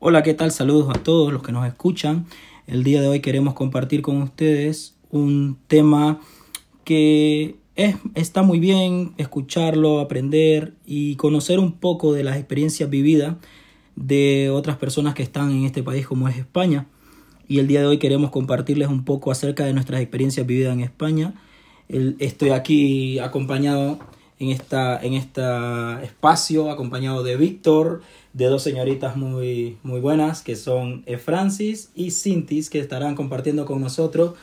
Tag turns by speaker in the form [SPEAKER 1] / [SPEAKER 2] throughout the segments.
[SPEAKER 1] Hola, ¿qué tal? Saludos a todos los que nos escuchan. El día de hoy queremos compartir con ustedes un tema que es, está muy bien escucharlo, aprender y conocer un poco de las experiencias vividas de otras personas que están en este país como es España. Y el día de hoy queremos compartirles un poco acerca de nuestras experiencias vividas en España. estoy aquí acompañado en esta en este espacio, acompañado de Víctor, de dos señoritas muy, muy buenas que son Francis y Cintis que estarán compartiendo con nosotros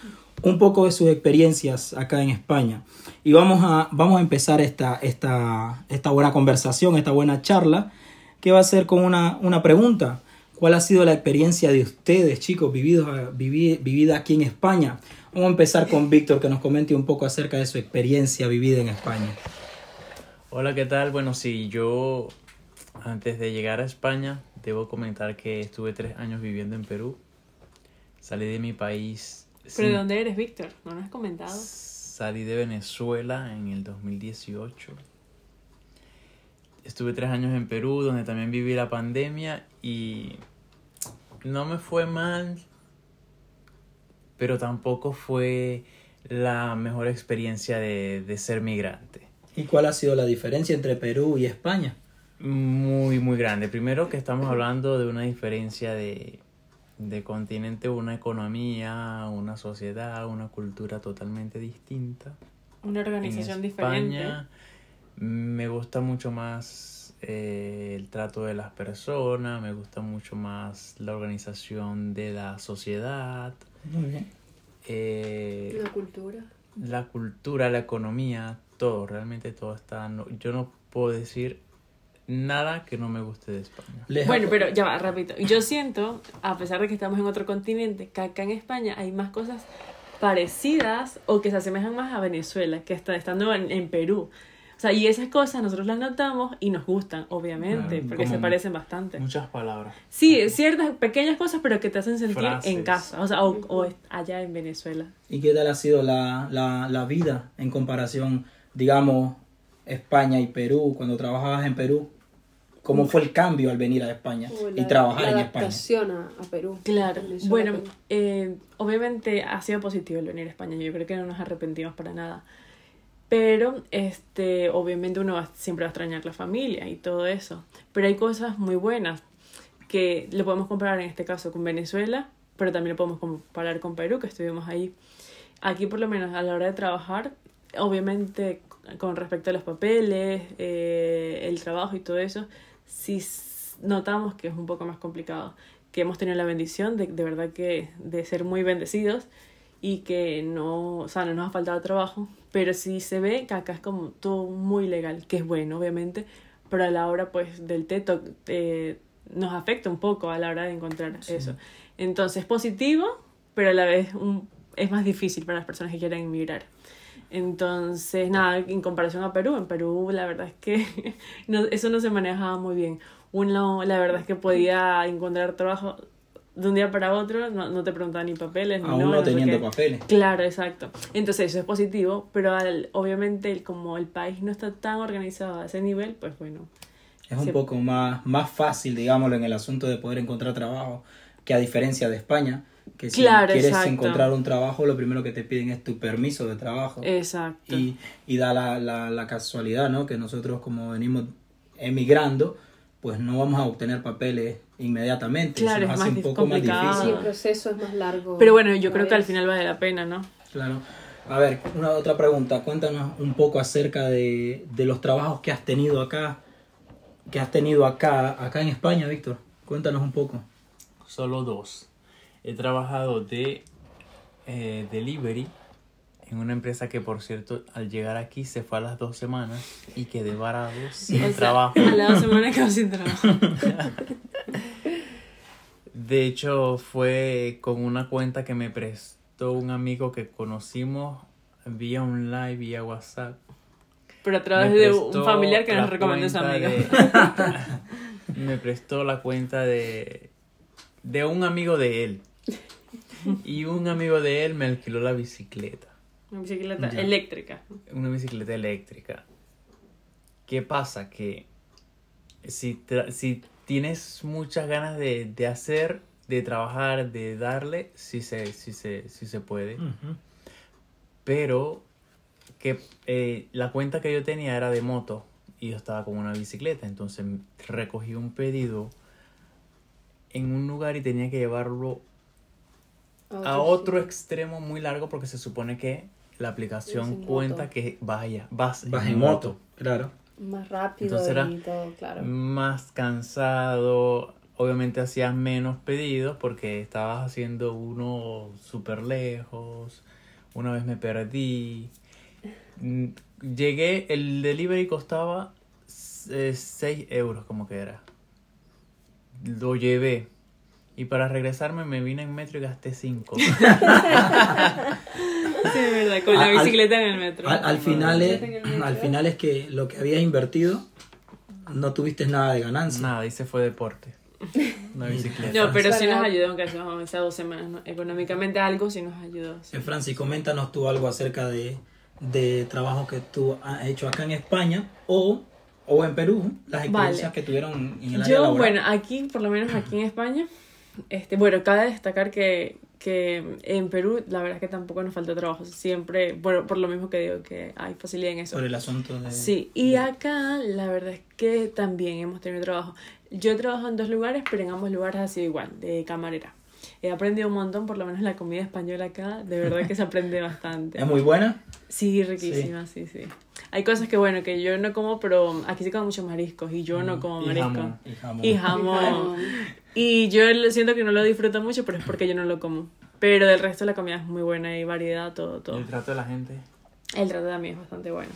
[SPEAKER 1] un poco de sus experiencias acá en España. Y vamos a, vamos a empezar esta, esta, esta buena conversación, esta buena charla, que va a ser con una, una pregunta. ¿Cuál ha sido la experiencia de ustedes, chicos, vividos, vivida aquí en España? Vamos a empezar con Víctor, que nos comente un poco acerca de su experiencia vivida en España.
[SPEAKER 2] Hola, ¿qué tal? Bueno, sí, yo antes de llegar a España, debo comentar que estuve tres años viviendo en Perú. Salí de mi país.
[SPEAKER 3] ¿Pero de dónde eres, Víctor? ¿No nos has comentado?
[SPEAKER 2] Salí de Venezuela en el 2018. Estuve tres años en Perú, donde también viví la pandemia y no me fue mal, pero tampoco fue la mejor experiencia de, de ser migrante.
[SPEAKER 1] ¿Y cuál ha sido la diferencia entre Perú y España?
[SPEAKER 2] Muy, muy grande. Primero que estamos hablando de una diferencia de, de continente, una economía, una sociedad, una cultura totalmente distinta.
[SPEAKER 3] Una organización en España,
[SPEAKER 2] Me gusta mucho más eh, el trato de las personas, me gusta mucho más la organización de la sociedad.
[SPEAKER 1] Muy bien.
[SPEAKER 3] Eh, la cultura.
[SPEAKER 2] La cultura, la economía, todo, realmente todo está... yo no puedo decir nada que no me guste de España.
[SPEAKER 3] Bueno, pero ya va, rápido. Yo siento, a pesar de que estamos en otro continente, que acá en España hay más cosas parecidas o que se asemejan más a Venezuela, que está estando en, Perú. O sea, y esas cosas nosotros las notamos y nos gustan, obviamente, porque se parecen bastante.
[SPEAKER 2] Muchas palabras.
[SPEAKER 3] Sí, ciertas pequeñas cosas, pero que te hacen sentir en casa, o sea, o, allá en Venezuela.
[SPEAKER 1] ¿Y qué tal ha sido la, la, la vida en comparación, digamos, España y Perú, cuando trabajabas en Perú? cómo fue el cambio al venir a España y trabajar en España.
[SPEAKER 3] A, a Perú. Claro. Bueno, eh, obviamente ha sido positivo el venir a España. Yo creo que no nos arrepentimos para nada. Pero, este, obviamente uno siempre va a extrañar la familia y todo eso. Pero hay cosas muy buenas que lo podemos comparar en este caso con Venezuela, pero también lo podemos comparar con Perú, que estuvimos ahí. Aquí, por lo menos, a la hora de trabajar, obviamente con respecto a los papeles, eh, el trabajo y todo eso, si notamos que es un poco más complicado, que hemos tenido la bendición de, de verdad que de ser muy bendecidos y que no, o sea, no nos ha faltado trabajo, pero sí se ve que acá es como todo muy legal, que es bueno, obviamente, pero a la hora pues del teto eh, nos afecta un poco a la hora de encontrar eso. Entonces, positivo, pero a la vez un, es más difícil para las personas que quieren emigrar. Entonces, nada, en comparación a Perú, en Perú la verdad es que no, eso no se manejaba muy bien. Uno, la verdad es que podía encontrar trabajo de un día para otro, no, no te preguntaban ni papeles.
[SPEAKER 1] Aún no, no teniendo papeles.
[SPEAKER 3] Claro, exacto. Entonces eso es positivo, pero al, obviamente como el país no está tan organizado a ese nivel, pues bueno.
[SPEAKER 1] Es un poco más, más fácil, digámoslo, en el asunto de poder encontrar trabajo que a diferencia de España que si quieres encontrar un trabajo, lo primero que te piden es tu permiso de trabajo.
[SPEAKER 3] Exacto.
[SPEAKER 1] Y, y da la, la, la casualidad, ¿no? Que nosotros como venimos emigrando, pues no vamos a obtener papeles inmediatamente.
[SPEAKER 3] Claro, es hace un poco más difícil.
[SPEAKER 4] el proceso es más largo.
[SPEAKER 3] Pero bueno, yo creo que al final vale la pena, ¿no?
[SPEAKER 1] Claro. A ver, una otra pregunta. Cuéntanos un poco acerca de, de los trabajos que has tenido acá, que has tenido acá, acá en España, Víctor. Cuéntanos un poco.
[SPEAKER 2] Solo dos. He trabajado de eh, delivery en una empresa que, por cierto, al llegar aquí se fue a las dos semanas y quedé varado sin trabajo.
[SPEAKER 3] A las dos semanas quedó sin trabajo.
[SPEAKER 2] De hecho, fue con una cuenta que me prestó un amigo que conocimos vía online, vía WhatsApp.
[SPEAKER 3] Pero a través de un familiar que nos recomendó esa amiga.
[SPEAKER 2] me prestó la cuenta de, de un amigo de él. Y un amigo de él me alquiló la bicicleta.
[SPEAKER 3] Una bicicleta eléctrica.
[SPEAKER 2] Una bicicleta eléctrica. ¿Qué pasa? Que si, si tienes muchas ganas de, de hacer, de trabajar, de darle, sí se, sí se, sí se puede. Pero que eh, la cuenta que yo tenía era de moto y yo estaba con una bicicleta. Entonces recogí un pedido en un lugar y tenía que llevarlo a otro extremo muy largo porque se supone que la aplicación
[SPEAKER 4] en
[SPEAKER 2] cuenta
[SPEAKER 4] moto.
[SPEAKER 2] que vaya, vas,
[SPEAKER 1] Vas en moto, claro.
[SPEAKER 4] Más rápido
[SPEAKER 2] Entonces era-
[SPEAKER 4] y todo, claro.
[SPEAKER 2] más cansado. Obviamente hacías menos pedidos porque estabas haciendo uno súper lejos. Una vez me perdí. Mm, Llegué, el delivery costaba 6 euros como que era. Lo llevé. Y para regresarme me vine en metro y gasté 5.
[SPEAKER 3] Sí, es verdad, con la
[SPEAKER 1] Al-
[SPEAKER 3] bicicleta en el metro.
[SPEAKER 1] Al, al final es,
[SPEAKER 4] metro.
[SPEAKER 1] al final es que lo que habías invertido no tuviste nada de ganancia.
[SPEAKER 2] Nada, hice fue deporte. Una bicicleta.
[SPEAKER 3] No, pero sí nos ayudó, aunque sea esas dos semanas, ¿no? Económicamente algo sí nos ayudó. sí.
[SPEAKER 1] Eh, Francis, coméntanos tú algo acerca de, de trabajo que tú has hecho acá en España o, o en Perú, las experiencias
[SPEAKER 3] Vale.
[SPEAKER 1] que tuvieron en el área
[SPEAKER 3] Yo,
[SPEAKER 1] laboral.
[SPEAKER 3] bueno, aquí, por lo menos aquí en España, este, bueno, cabe destacar que, que en Perú la verdad es que tampoco nos falta trabajo. Siempre, bueno, por lo mismo que digo, que hay facilidad en eso.
[SPEAKER 1] sobre el asunto de...
[SPEAKER 3] Sí, y acá la verdad es que también hemos tenido trabajo. Yo he trabajado en dos lugares, pero en ambos lugares ha sido igual, de camarera. He aprendido un montón, por lo menos la comida española acá, de verdad que se aprende bastante.
[SPEAKER 1] ¿Es muy buena?
[SPEAKER 3] Sí, riquísima, sí. sí, Hay cosas que, bueno, que yo no como, pero aquí se comen muchos mariscos y yo no como
[SPEAKER 2] y
[SPEAKER 3] marisco.
[SPEAKER 2] jamón.
[SPEAKER 1] Y jamón.
[SPEAKER 3] Y jamón. Y yo lo- siento que no lo disfruto mucho, pero es porque yo no lo como. Pero del resto la comida es muy buena y variedad, todo, todo.
[SPEAKER 2] El trato de la gente.
[SPEAKER 3] El trato también es bastante bueno.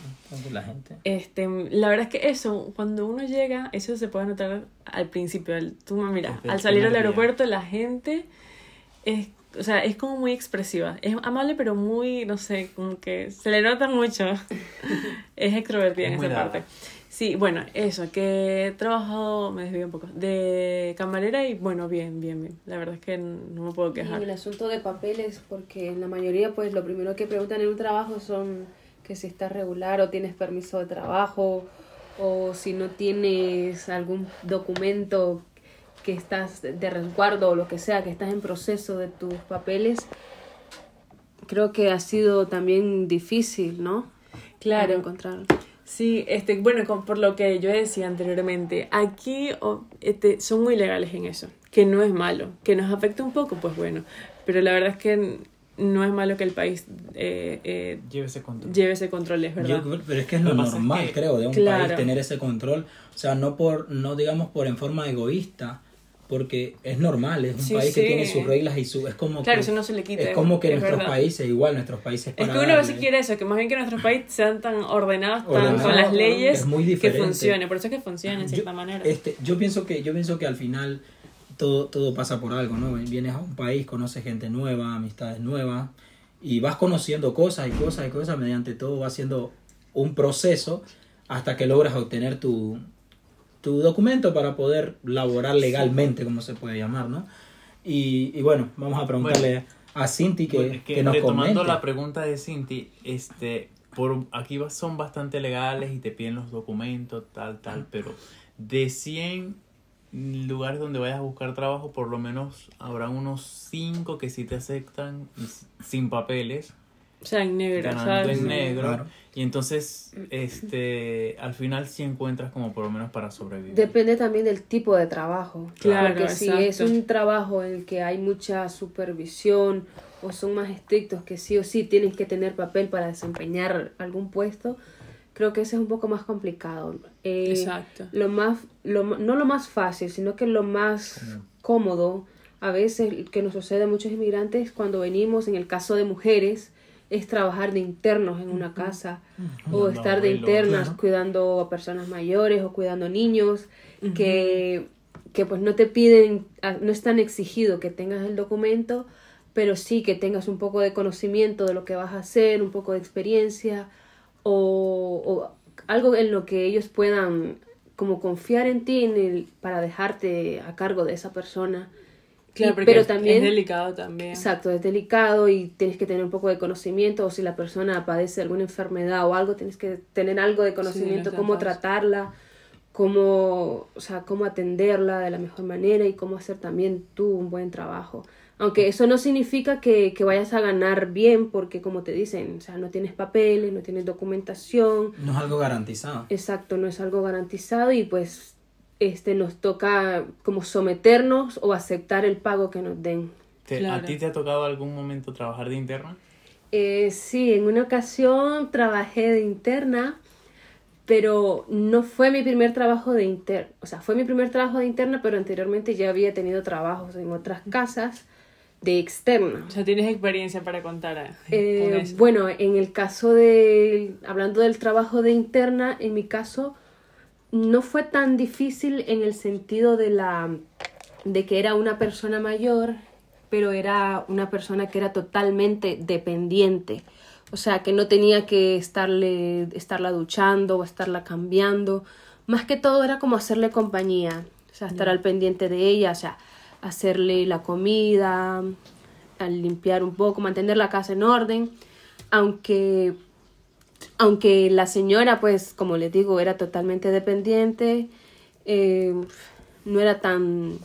[SPEAKER 1] La gente.
[SPEAKER 3] Este, la verdad es que eso, cuando uno llega, eso se puede notar al principio. al- tú mira,
[SPEAKER 2] el
[SPEAKER 3] al salir al aeropuerto, la gente es, o sea, es como muy expresiva. Es amable, pero muy, no sé, como que se le nota mucho. es extrovertida
[SPEAKER 2] Es
[SPEAKER 3] en esa
[SPEAKER 2] dada.
[SPEAKER 3] parte. Sí, bueno, eso, que he trabajado, me desvío un poco, de camarera y bueno, bien, bien, bien. La verdad es que no me puedo
[SPEAKER 4] Y
[SPEAKER 3] quejar.
[SPEAKER 4] el asunto de papeles, porque en la mayoría, pues lo primero que preguntan en un trabajo son que si estás regular o tienes permiso de trabajo o si no tienes algún documento que estás de resguardo o lo que sea, que estás en proceso de tus papeles. Creo que ha sido también difícil, ¿no?
[SPEAKER 3] Claro.
[SPEAKER 4] encontrar.
[SPEAKER 3] Sí, este, bueno, con- por lo que yo decía anteriormente, aquí o- este, son muy legales en eso, que no es malo, que nos afecta un poco, pues bueno, pero la verdad es que no es malo que el país eh, eh,
[SPEAKER 2] Llévese control.
[SPEAKER 3] lleve ese control, es verdad.
[SPEAKER 1] Yo- pero es que es
[SPEAKER 2] Lo es
[SPEAKER 1] normal,
[SPEAKER 2] que-
[SPEAKER 1] creo, de un
[SPEAKER 3] Claro.
[SPEAKER 1] país tener ese control. O sea, no por, no digamos por en forma egoísta, porque es normal, es un
[SPEAKER 3] Sí,
[SPEAKER 1] país que tiene sus reglas y su, es como
[SPEAKER 3] Claro,
[SPEAKER 1] que,
[SPEAKER 3] eso no se le quita,
[SPEAKER 1] es como que
[SPEAKER 3] es
[SPEAKER 1] nuestros
[SPEAKER 3] verdad.
[SPEAKER 1] países, igual nuestros países
[SPEAKER 3] Es que uno a veces quiere eso, que más bien que nuestros países sean tan ordenados, tan con las leyes, que funcione, por eso es que funciona en
[SPEAKER 1] Yo-
[SPEAKER 3] cierta manera.
[SPEAKER 1] Este, yo pienso que yo pienso que al final todo todo pasa por algo, ¿no? Vienes a un país, conoces gente nueva, amistades nuevas y vas conociendo cosas y cosas y cosas mediante todo va siendo un proceso hasta que logras obtener tu tu documento para poder laborar legalmente, como se puede llamar, ¿no? Y, y bueno, vamos a preguntarle a Cinti que,
[SPEAKER 2] Bueno, es
[SPEAKER 1] que nos
[SPEAKER 2] retomando
[SPEAKER 1] comente.
[SPEAKER 2] la pregunta de Cinti, este, por aquí son bastante legales y te piden los documentos, tal, tal, pero de 100 lugares donde vayas a buscar trabajo, por lo menos habrá unos 5 que sí te aceptan sin papeles,
[SPEAKER 3] o sea, en negro,
[SPEAKER 2] ganando
[SPEAKER 3] ¿sabes?
[SPEAKER 2] en negro,
[SPEAKER 1] Claro.
[SPEAKER 2] y entonces, este, al final sí encuentras como por lo menos para sobrevivir.
[SPEAKER 4] Depende también del tipo de trabajo.
[SPEAKER 3] Claro,
[SPEAKER 4] Porque si es un trabajo en el que hay mucha supervisión o son más estrictos que sí o sí tienes que tener papel para desempeñar algún puesto, creo que ese es un poco más complicado. Eh,
[SPEAKER 3] Exacto.
[SPEAKER 4] Lo más, lo, ma- no lo más fácil, sino que lo más cómodo, a veces que nos sucede a muchos inmigrantes cuando venimos, en el caso de mujeres, es trabajar de internos en una casa o estar de internas
[SPEAKER 1] claro.
[SPEAKER 4] cuidando a personas mayores o cuidando niños que, que pues no te piden, no es tan exigido que tengas el documento, pero sí que tengas un poco de conocimiento de lo que vas a hacer, un poco de experiencia o, o algo en lo que ellos puedan como confiar en ti en el, para dejarte a cargo de esa persona.
[SPEAKER 3] Claro,
[SPEAKER 4] Y-
[SPEAKER 3] porque
[SPEAKER 4] pero también
[SPEAKER 3] es delicado también.
[SPEAKER 4] Exacto, es delicado y tienes que tener un poco de conocimiento o si la persona padece alguna enfermedad o algo, tienes que tener algo de conocimiento, cómo
[SPEAKER 3] fácil.
[SPEAKER 4] tratarla, cómo, o sea, cómo atenderla de la mejor manera y cómo hacer también tú un buen trabajo. Aunque eso no significa que, que, vayas a ganar bien, porque como te dicen, o sea, no tienes papeles, no tienes documentación.
[SPEAKER 1] No es algo garantizado.
[SPEAKER 4] Exacto, no es algo garantizado y pues este nos toca como someternos o aceptar el pago que nos den.
[SPEAKER 2] ¿A ti te ha tocado algún momento trabajar de interna?
[SPEAKER 4] Eh, sí, en una ocasión trabajé de interna, pero no fue mi primer trabajo de interna. O sea, fue mi primer trabajo de interna, pero anteriormente ya había tenido trabajos en otras casas de externa.
[SPEAKER 3] O sea, tienes experiencia para contar.
[SPEAKER 4] Eh, eh bueno, en el caso de, hablando del trabajo de interna, en mi caso no fue tan difícil en el sentido de la de que era una persona mayor, pero era una persona que era totalmente dependiente. O sea, que no tenía que estarle, estarla duchando o estarla cambiando. Más que todo era como hacerle compañía. O sea, estar al pendiente de ella. O sea, hacerle la comida, al limpiar un poco, mantener la casa en orden, aunque aunque la señora, pues, como les digo, era totalmente dependiente, eh, no era tan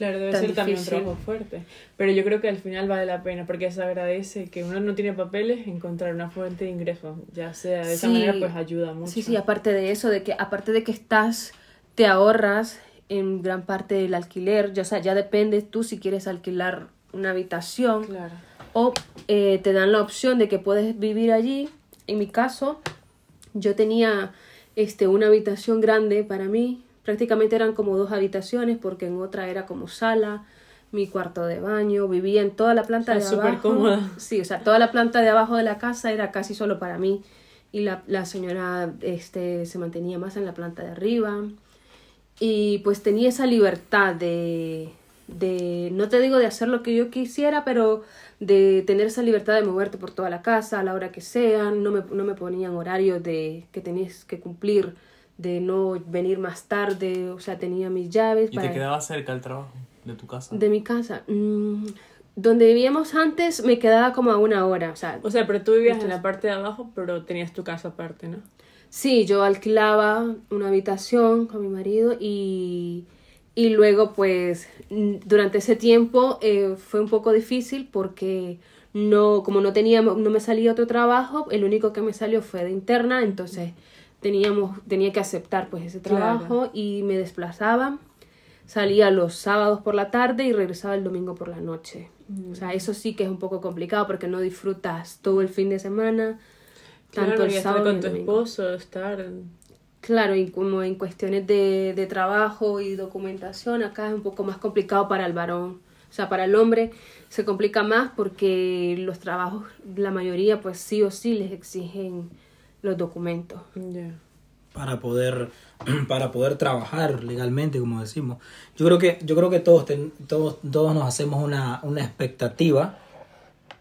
[SPEAKER 3] Claro, debe ser también un trabajo fuerte. Pero yo creo que al final vale la pena porque se agradece que uno no tiene papeles, encontrar una fuente de ingresos, ya sea de esa manera, pues ayuda mucho.
[SPEAKER 4] Sí, sí, aparte de eso, de que aparte de que estás, te ahorras en gran parte del alquiler, ya, o sea, ya depende tú si quieres alquilar una habitación o eh, te dan la opción de que puedes vivir allí. En mi caso, yo tenía este, una habitación grande para mí, prácticamente eran como dos habitaciones porque en otra era como sala, mi cuarto de baño, vivía en toda la planta de abajo.
[SPEAKER 3] cómoda.
[SPEAKER 4] Sí, o sea, toda la planta de abajo de la casa era casi solo para mí y la, la señora este, se mantenía más en la planta de arriba y pues tenía esa libertad de, de, no te digo de hacer lo que yo quisiera, pero de tener esa libertad de moverte por toda la casa a la hora que sea, no me, no me ponían horarios de que tenías que cumplir, de no venir más tarde, o sea, tenía mis llaves.
[SPEAKER 2] ¿Y te quedaba cerca el trabajo de tu casa?
[SPEAKER 4] De mi casa. Mm, donde vivíamos antes me quedaba como a una hora, o sea.
[SPEAKER 3] O sea, pero tú vivías en la parte de abajo, pero tenías tu casa aparte, ¿no?
[SPEAKER 4] Sí, yo alquilaba una habitación con mi marido y, y luego pues durante ese tiempo eh, fue un poco difícil porque no, como no teníamos, no me salía otro trabajo, el único que me salió fue de interna, entonces teníamos, tenía que aceptar pues ese trabajo y me desplazaba. Salía los sábados por la tarde y regresaba el domingo por la noche. O sea, mm. eso sí que es un poco complicado porque no disfrutas todo el fin de semana
[SPEAKER 3] tanto el sábado con tu esposo, estar...
[SPEAKER 4] Claro, y como en cuestiones de, de trabajo y documentación, acá es un poco más complicado para el varón. O sea, para el hombre se complica más porque los trabajos, la mayoría, pues sí o sí les exigen los documentos.
[SPEAKER 1] Para poder, para poder trabajar legalmente, como decimos. Yo creo que, yo creo que todos, todos, todos nos hacemos una, una expectativa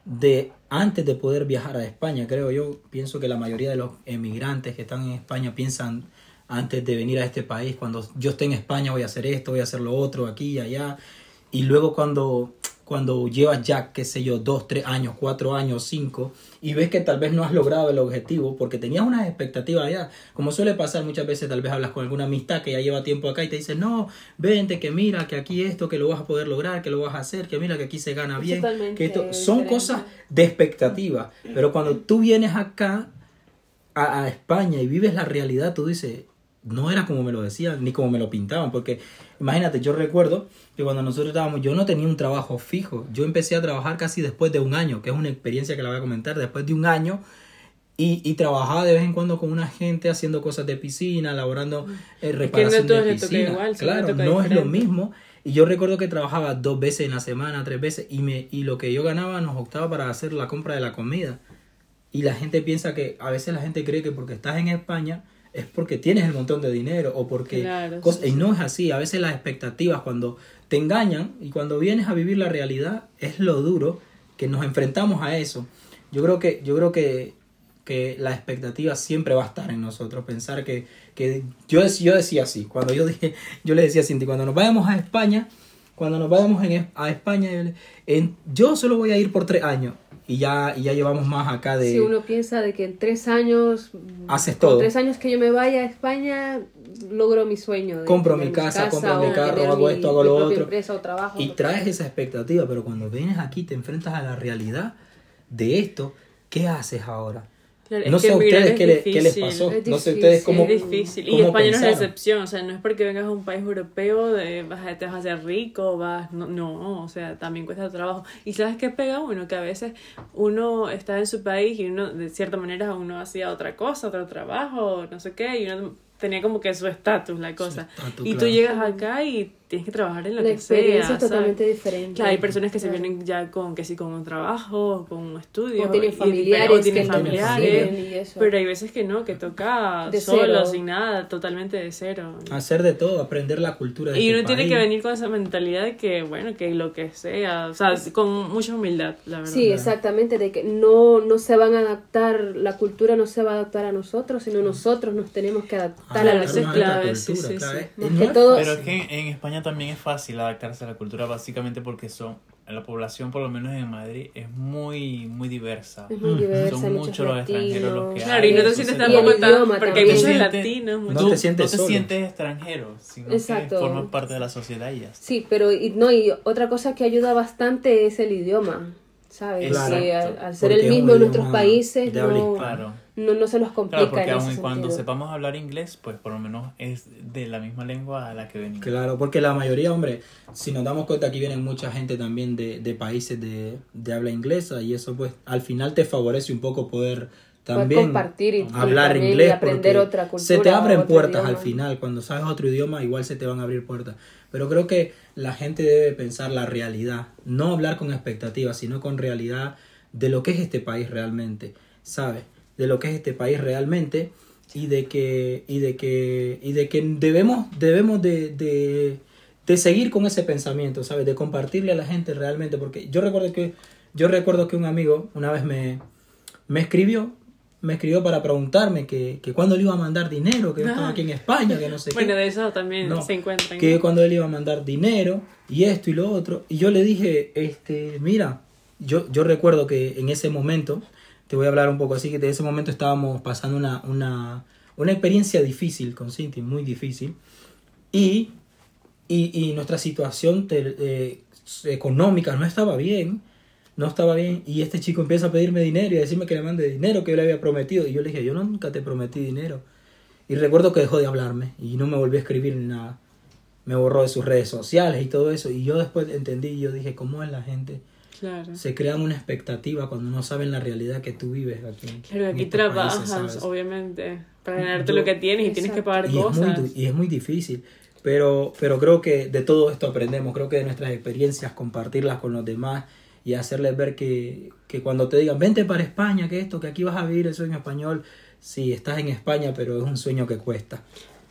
[SPEAKER 1] de antes de poder viajar a España, creo yo, pienso que la mayoría de los emigrantes que están en España piensan antes de venir a este país, cuando yo esté en España voy a hacer esto, voy a hacer lo otro, aquí y allá, y luego cuando cuando llevas ya, qué sé yo, dos, tres años, cuatro años, cinco, y ves que tal vez no has logrado el objetivo porque tenías unas expectativas allá. Como suele pasar muchas veces, tal vez hablas con alguna amistad que ya lleva tiempo acá y te dice, no, vente, que mira, que aquí esto, que lo vas a poder lograr, que lo vas a hacer, que mira, que aquí se gana bien. Que esto son cosas de expectativa. Pero cuando tú vienes acá a, a España y vives la realidad, tú dices, no era como me lo decían ni como me lo pintaban, porque imagínate, yo recuerdo que cuando nosotros estábamos, yo no tenía un trabajo fijo, yo empecé a trabajar casi después de un año, que es una experiencia que la voy a comentar, después de un año, y, y trabajaba de vez en cuando con una gente haciendo cosas de piscina, elaborando eh, reparación de piscina. claro, no es lo mismo. Y yo recuerdo que trabajaba dos veces en la semana, tres veces, y, me, y lo que yo ganaba nos optaba para hacer la compra de la comida. Y la gente piensa que, a veces la gente cree que porque estás en España, es porque tienes el montón de dinero o porque... y no es así, a veces las expectativas cuando te engañan y cuando vienes a vivir la realidad es lo duro que nos enfrentamos a eso. Yo creo que, yo creo que, que la expectativa siempre va a estar en nosotros, pensar que, que yo, yo decía así, cuando yo dije, yo le decía a Cinti, cuando nos vayamos a España, cuando nos vayamos en, a España, en, yo solo voy a ir por tres años y ya, y ya llevamos más acá de...
[SPEAKER 4] Si uno piensa de que en tres años...
[SPEAKER 1] Haces todo.
[SPEAKER 4] tres años que yo me vaya a España, logro mi sueño. De
[SPEAKER 1] Compro mi casa, compro mi carro, hago
[SPEAKER 4] mi-
[SPEAKER 1] esto, hago lo otro.
[SPEAKER 4] empresa o trabajo.
[SPEAKER 1] Y traes esa expectativa, pero cuando vienes aquí te enfrentas a la realidad de esto, ¿qué haces ahora?
[SPEAKER 3] Claro,
[SPEAKER 1] no sé a ustedes
[SPEAKER 3] es
[SPEAKER 1] qué, le- qué les pasó,
[SPEAKER 4] Es
[SPEAKER 1] no sé ustedes cómo...
[SPEAKER 3] es difícil. Y España no es la excepción. O sea, no es porque vengas a un país europeo, de, vas a, te vas a hacer rico, vas. No, no, o sea, también cuesta trabajo. Y sabes qué pega uno, que a veces uno está en su país y uno, de cierta manera, uno hacía otra cosa, otro trabajo, no sé qué, y uno tenía como que su estatus, la cosa.
[SPEAKER 1] estatus,
[SPEAKER 3] y tú
[SPEAKER 1] claro.
[SPEAKER 3] llegas acá y tienes que trabajar en lo
[SPEAKER 4] La
[SPEAKER 3] que
[SPEAKER 4] experiencia
[SPEAKER 3] sea.
[SPEAKER 4] es totalmente
[SPEAKER 3] ¿sabes?
[SPEAKER 4] diferente.
[SPEAKER 3] Claro, hay personas que se
[SPEAKER 4] Claro.
[SPEAKER 3] vienen ya con que sí con un trabajo, con un estudio.
[SPEAKER 4] O tienen
[SPEAKER 3] y-
[SPEAKER 4] familiares
[SPEAKER 3] o tienen
[SPEAKER 4] que
[SPEAKER 3] familiares.
[SPEAKER 4] y eso.
[SPEAKER 3] Pero hay veces que no, que toca
[SPEAKER 4] De
[SPEAKER 3] solo,
[SPEAKER 4] cero.
[SPEAKER 3] sin nada, totalmente de cero.
[SPEAKER 1] Hacer de todo, aprender la cultura de
[SPEAKER 3] Y
[SPEAKER 1] este
[SPEAKER 3] uno tiene
[SPEAKER 1] país.
[SPEAKER 3] que venir con esa mentalidad de que, bueno, que lo que sea, o sea, con mucha humildad, la verdad.
[SPEAKER 4] Sí, exactamente, de que no, no se van a adaptar, la cultura no se va a adaptar a nosotros, sino nosotros nos tenemos que adaptar
[SPEAKER 1] Ah,
[SPEAKER 4] a
[SPEAKER 3] Claro,
[SPEAKER 4] la
[SPEAKER 3] eso es
[SPEAKER 1] una
[SPEAKER 4] cultura.
[SPEAKER 3] clave, sí, sí, sí.
[SPEAKER 1] es-
[SPEAKER 4] Más que todo-
[SPEAKER 2] Pero es que en, en España también es fácil adaptarse a la cultura, básicamente porque son la población, por lo menos en Madrid, es muy muy diversa.
[SPEAKER 4] Es muy diversa,
[SPEAKER 2] Son
[SPEAKER 4] hay
[SPEAKER 2] muchos los extranjeros los que.
[SPEAKER 3] Claro, y no te
[SPEAKER 2] hay,
[SPEAKER 3] sientes tampoco tan.
[SPEAKER 4] idioma
[SPEAKER 3] Porque hay muchos latinos, muchos-
[SPEAKER 1] No te sientes
[SPEAKER 2] no te
[SPEAKER 1] solo.
[SPEAKER 2] sientes extranjero, sino
[SPEAKER 4] Exacto.
[SPEAKER 2] que formas parte de la sociedad y ya está.
[SPEAKER 4] Sí, pero y, no, y otra cosa que ayuda bastante es el idioma, ¿sabes?
[SPEAKER 2] Claro.
[SPEAKER 4] Que al, al ser
[SPEAKER 1] Porque
[SPEAKER 4] el mismo en nuestros
[SPEAKER 1] idioma
[SPEAKER 4] países no.
[SPEAKER 2] Claro.
[SPEAKER 4] No, no se nos complica
[SPEAKER 2] Claro, porque
[SPEAKER 4] en
[SPEAKER 2] aun
[SPEAKER 4] ese
[SPEAKER 2] y cuando
[SPEAKER 4] sentido.
[SPEAKER 2] sepamos hablar inglés, pues por lo menos es de la misma lengua a la que venimos.
[SPEAKER 1] Claro, porque la mayoría, hombre, si nos damos cuenta, aquí vienen mucha gente también de, de países de, de habla inglesa y eso pues al final te favorece un poco poder también
[SPEAKER 4] compartir y-
[SPEAKER 1] hablar
[SPEAKER 4] también
[SPEAKER 1] inglés
[SPEAKER 4] y aprender
[SPEAKER 1] porque
[SPEAKER 4] otra cultura,
[SPEAKER 1] se te abren puertas
[SPEAKER 4] idioma.
[SPEAKER 1] al final cuando sabes otro idioma igual se te van a abrir puertas pero creo que la gente debe pensar la realidad no hablar con expectativas sino con realidad de lo que es este país realmente sabes de lo que es este país realmente y de que y de que y de que debemos debemos de, de de seguir con ese pensamiento, ¿sabes? De compartirle a la gente realmente, porque yo recuerdo que yo recuerdo que un amigo una vez me, me escribió, me escribió para preguntarme que, que cuándo le iba a mandar dinero, que yo estaba aquí en España, que no sé
[SPEAKER 3] Bueno,
[SPEAKER 1] qué.
[SPEAKER 3] de eso también
[SPEAKER 1] No,
[SPEAKER 3] se encuentran.
[SPEAKER 1] que cuando él iba a mandar dinero y esto y lo otro. Y yo le dije, este, mira, yo, yo recuerdo que en ese momento, te voy a hablar un poco así, que de ese momento estábamos pasando una, una, una experiencia difícil con Cinti, muy difícil. Y, y, nuestra situación eh, económica no estaba bien. No estaba bien. Y este chico empieza a pedirme dinero y a decirme que le mande dinero que yo le había prometido. Y yo le dije, yo nunca te prometí dinero. Y recuerdo que dejó de hablarme y no me volvió a escribir nada. Me borró de sus redes sociales y todo eso. Y yo después entendí y yo dije, ¿cómo es la gente?
[SPEAKER 3] Claro.
[SPEAKER 1] Se crean una expectativa cuando no saben la realidad que tú vives aquí.
[SPEAKER 3] Claro,
[SPEAKER 1] en
[SPEAKER 3] aquí
[SPEAKER 1] países,
[SPEAKER 3] trabajas,
[SPEAKER 1] ¿sabes?
[SPEAKER 3] obviamente, para ganarte
[SPEAKER 1] Yo-
[SPEAKER 3] lo que tienes y tienes que pagar
[SPEAKER 1] y es, muy,
[SPEAKER 3] cosas.
[SPEAKER 1] y es muy difícil. Pero, pero creo que de todo esto aprendemos. Creo que de nuestras experiencias, compartirlas con los demás y hacerles ver que, que cuando te digan, vente para España, que esto, que aquí vas a vivir el sueño español. Sí, estás en España, pero es un sueño que cuesta.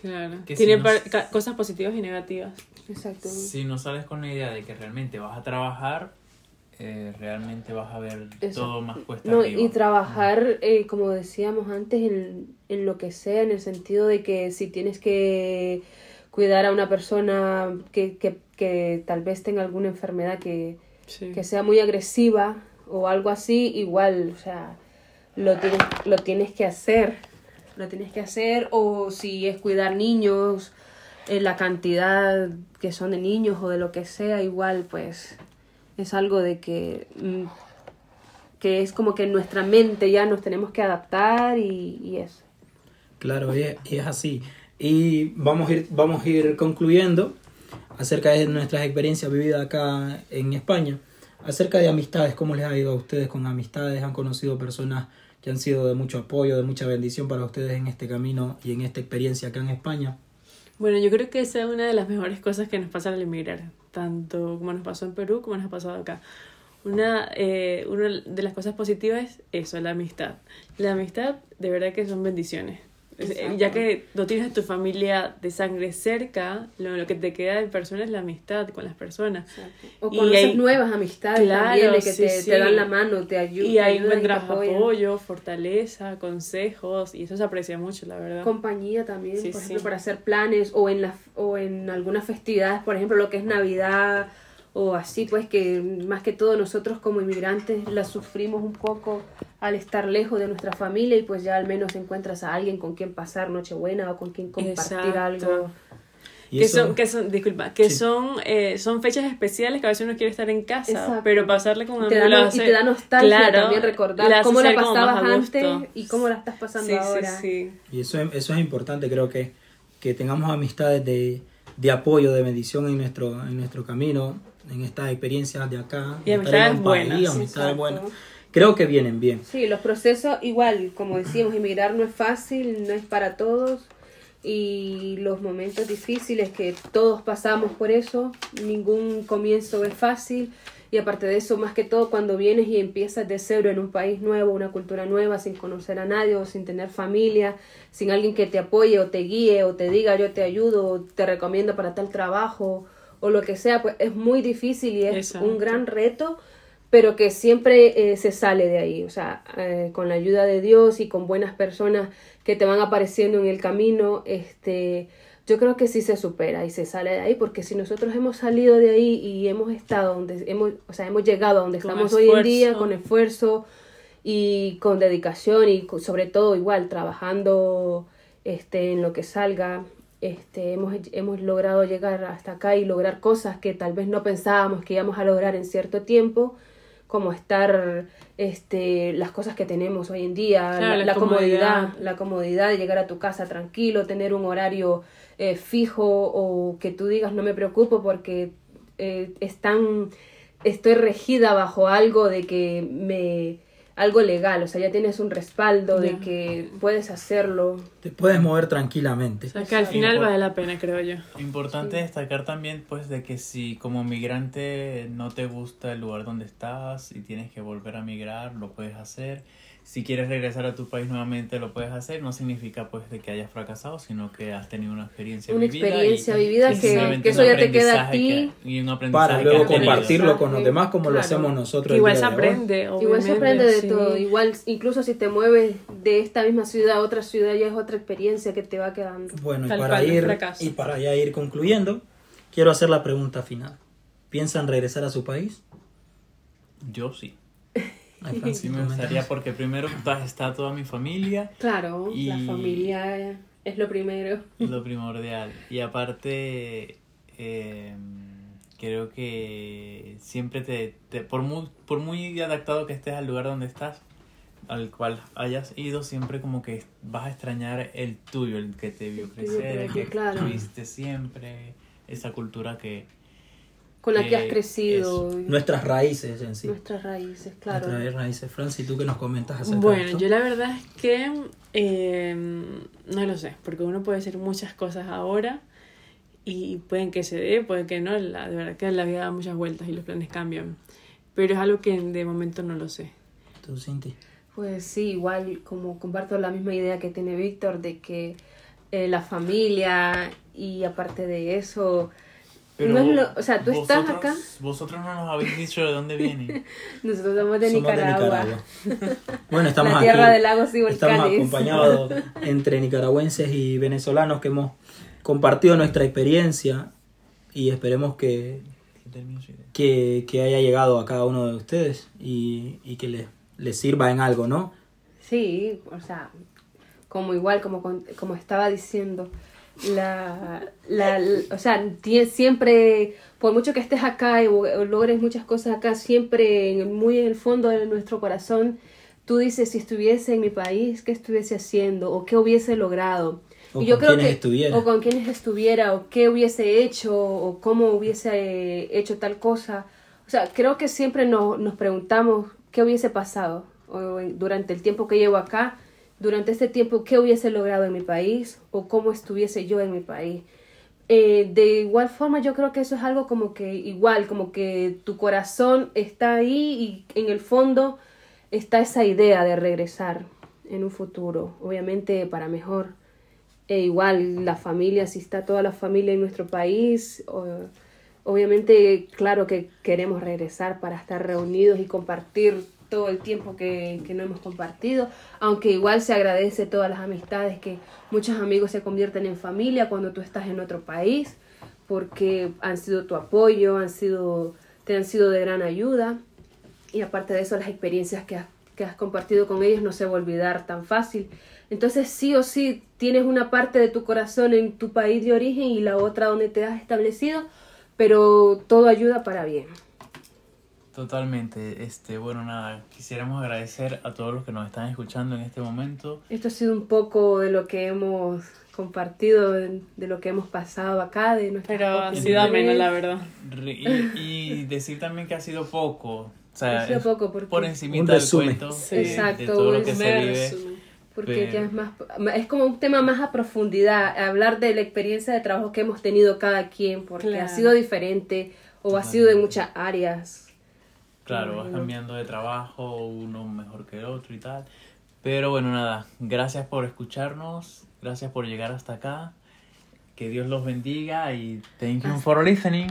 [SPEAKER 3] Claro.
[SPEAKER 2] Que
[SPEAKER 3] Tiene
[SPEAKER 2] si no-
[SPEAKER 3] cosas positivas y negativas.
[SPEAKER 4] Exacto.
[SPEAKER 2] Si no sales con la idea de que realmente vas a trabajar, eh, realmente vas a ver
[SPEAKER 4] Eso.
[SPEAKER 2] todo más cuesta
[SPEAKER 4] No,
[SPEAKER 2] arriba.
[SPEAKER 4] y trabajar, eh, como decíamos antes, en, en lo que sea, en el sentido de que si tienes que cuidar a una persona que, que, que tal vez tenga alguna enfermedad que,
[SPEAKER 3] Sí.
[SPEAKER 4] que sea muy agresiva o algo así, igual, o sea, lo tienes, lo tienes que hacer, lo tienes que hacer, o si es cuidar niños, eh, la cantidad que son de niños o de lo que sea, igual, pues es algo de que, mm, que es como que en nuestra mente ya nos tenemos que adaptar y, y eso.
[SPEAKER 1] Claro, y es, y es así. Y vamos a, ir, vamos a ir concluyendo acerca de nuestras experiencias vividas acá en España, acerca de amistades, cómo les ha ido a ustedes con amistades, han conocido personas que han sido de mucho apoyo, de mucha bendición para ustedes en este camino y en esta experiencia acá en España.
[SPEAKER 3] Bueno, yo creo que esa es una de las mejores cosas que nos pasa al emigrar, tanto como nos pasó en Perú como nos ha pasado acá. Una, eh, una de las cosas positivas es eso, la amistad. La amistad, de verdad que son bendiciones. Eh, Ya que no tienes a tu familia de sangre cerca, lo, lo que te queda de personas es la amistad con las personas.
[SPEAKER 4] O
[SPEAKER 3] Y
[SPEAKER 4] conoces
[SPEAKER 3] hay-
[SPEAKER 4] nuevas amistades
[SPEAKER 3] Claro,
[SPEAKER 4] también, de que
[SPEAKER 3] sí,
[SPEAKER 4] te,
[SPEAKER 3] sí.
[SPEAKER 4] te dan la mano, te ayudan.
[SPEAKER 3] Y ahí
[SPEAKER 4] te ayudan y te
[SPEAKER 3] encuentras apoyo, fortaleza, consejos, y eso se aprecia mucho, la verdad.
[SPEAKER 4] compañía también,
[SPEAKER 3] Sí,
[SPEAKER 4] por ejemplo, para hacer planes o en las o en algunas festividades, por ejemplo, lo que es Navidad o así pues que más que todo nosotros como inmigrantes la sufrimos un poco al estar lejos de nuestra familia y pues ya al menos encuentras a alguien con quien pasar Nochebuena o con quien compartir algo.
[SPEAKER 3] que son, que son, disculpa, que son, eh, son fechas especiales que a veces uno quiere estar en casa, pero pasarle con
[SPEAKER 4] amigos. Y te da nostalgia también recordar cómo la pasabas antes y cómo la estás pasando ahora.
[SPEAKER 1] y eso, eso es importante, creo que, que tengamos amistades de, de apoyo, de medición en nuestro, en nuestro camino, en estas experiencias de acá.
[SPEAKER 3] Y amistades buenas. amistades
[SPEAKER 1] buenas. Creo que vienen bien.
[SPEAKER 4] Sí, los procesos igual, como decíamos, emigrar no es fácil, no es para todos. Y los momentos difíciles que todos pasamos por eso, ningún comienzo es fácil. Y aparte de eso, más que todo cuando vienes y empiezas de cero en un país nuevo, una cultura nueva, sin conocer a nadie o sin tener familia, sin alguien que te apoye o te guíe o te diga yo te ayudo o te recomiendo para tal trabajo o lo que sea, pues es muy difícil y es un gran reto, pero que siempre eh, se sale de ahí, o sea, eh, con la ayuda de Dios y con buenas personas que te van apareciendo en el camino, este, yo creo que sí se supera y se sale de ahí, porque si nosotros hemos salido de ahí y hemos estado donde hemos, o sea, hemos llegado a donde estamos hoy en día con esfuerzo y con dedicación y sobre todo igual trabajando este en lo que salga este, hemos, hemos logrado llegar hasta acá y lograr cosas que tal vez no pensábamos que íbamos a lograr en cierto tiempo, como estar este, las cosas que tenemos hoy en día, la, comodidad. la comodidad de llegar a tu casa tranquilo, tener un horario eh, fijo o que tú digas no me preocupo porque eh, estoy regida bajo algo de que me algo legal, o sea, ya tienes un respaldo de que puedes hacerlo.
[SPEAKER 1] Te puedes mover tranquilamente.
[SPEAKER 3] O sea, que al final vale la pena, creo yo.
[SPEAKER 2] Importante destacar también, pues, de que si como migrante no te gusta el lugar donde estás y tienes que volver a migrar, lo puedes hacer si quieres regresar a tu país nuevamente lo puedes hacer, no significa pues de que hayas fracasado, sino que has tenido una experiencia
[SPEAKER 4] una vivida. Una experiencia vivida que, que eso ya te queda a ti.
[SPEAKER 2] y un
[SPEAKER 1] para luego compartirlo con los demás como lo hacemos nosotros.
[SPEAKER 3] Igual se aprende,
[SPEAKER 4] Igual se aprende de todo, igual incluso si te mueves de esta misma ciudad a otra ciudad ya es otra experiencia que te va quedando.
[SPEAKER 1] Bueno, y para, ir, y para ya ir concluyendo, quiero hacer la pregunta final. ¿Piensan regresar a su país?
[SPEAKER 2] Yo sí. Sí me gustaría porque primero está toda mi familia.
[SPEAKER 4] Claro, y la familia es lo primero.
[SPEAKER 2] Lo primordial. Y aparte, eh, creo que siempre te, te, por, muy, por muy adaptado que estés al lugar donde estás, al cual hayas ido, siempre como que vas a extrañar el tuyo, el que te vio crecer, el que claro. tuviste siempre, esa cultura que,
[SPEAKER 4] con la que has crecido.
[SPEAKER 1] Nuestras raíces en sí.
[SPEAKER 4] Nuestras raíces, claro.
[SPEAKER 1] Nuestras raíces. Francis, ¿tú qué nos comentas acerca
[SPEAKER 3] bueno,
[SPEAKER 1] de esto?
[SPEAKER 3] yo la verdad es que em, no lo sé, porque uno puede decir muchas cosas ahora y pueden que se dé, pueden que no. La, de verdad que la vida da muchas vueltas y los planes cambian. Pero es algo que de momento no lo sé.
[SPEAKER 1] ¿Tú, Cinti?
[SPEAKER 4] Pues sí, igual como comparto la misma idea que tiene Víctor de que eh, la familia y aparte de eso no o sea, tú estás acá.
[SPEAKER 2] Vosotros no nos habéis dicho de dónde vienen.
[SPEAKER 4] Nosotros somos de Nicaragua.
[SPEAKER 1] bueno, estamos
[SPEAKER 4] La tierra de lagos y
[SPEAKER 1] Estamos acompañados entre nicaragüenses y venezolanos que hemos compartido nuestra experiencia y esperemos que, que, que haya llegado a cada uno de ustedes y, y que les, les sirva en algo, ¿no?
[SPEAKER 4] Sí, o sea, como igual, como, como estaba diciendo la, la, o sea, siempre, por mucho que estés acá y logres muchas cosas acá, siempre muy en el fondo de nuestro corazón, tú dices, si estuviese en mi país, ¿qué estuviese haciendo? ¿O qué hubiese logrado?
[SPEAKER 1] O y yo con creo que, estuviera.
[SPEAKER 4] O con quienes estuviera, o qué hubiese hecho, o cómo hubiese hecho tal cosa. O sea, creo que siempre nos, nos preguntamos qué hubiese pasado durante el tiempo que llevo acá durante este tiempo qué hubiese logrado en mi país o cómo estuviese yo en mi país. Eh, de igual forma yo creo que eso es algo como que igual, como que tu corazón está ahí y en el fondo está esa idea de regresar en un futuro, obviamente para mejor. E igual la familia, si está toda la familia en nuestro país, obviamente claro que queremos regresar para estar reunidos y compartir todo el tiempo que, que, no hemos compartido, aunque igual se agradece todas las amistades que muchos amigos se convierten en familia cuando tú estás en otro país, porque han sido tu apoyo, han sido te han sido de gran ayuda y aparte de eso las experiencias que has, que has compartido con ellos no se va a olvidar tan fácil. Entonces sí o sí tienes una parte de tu corazón en tu país de origen y la otra donde te has establecido, pero todo ayuda para bien.
[SPEAKER 2] Totalmente. Este, bueno, nada, quisiéramos agradecer a todos los que nos están escuchando en este momento.
[SPEAKER 4] Esto ha sido un poco de lo que hemos compartido, de, lo que hemos pasado acá, de nuestra
[SPEAKER 3] Pero ha sido ameno, la verdad.
[SPEAKER 2] Y, y, decir también que ha sido poco. O sea,
[SPEAKER 4] ha sido poco porque...
[SPEAKER 2] por encima del cuento
[SPEAKER 4] sí. Exacto, de todo lo que se vive. Porque ya es más, es como un tema más a profundidad, hablar de la experiencia de trabajo que hemos tenido cada quien, porque ha sido diferente o ha sido de muchas áreas.
[SPEAKER 2] Claro, vas cambiando de trabajo, uno mejor que el otro y tal. Pero bueno, nada, gracias por escucharnos, gracias por llegar hasta acá. Que Dios los bendiga y thank you for listening.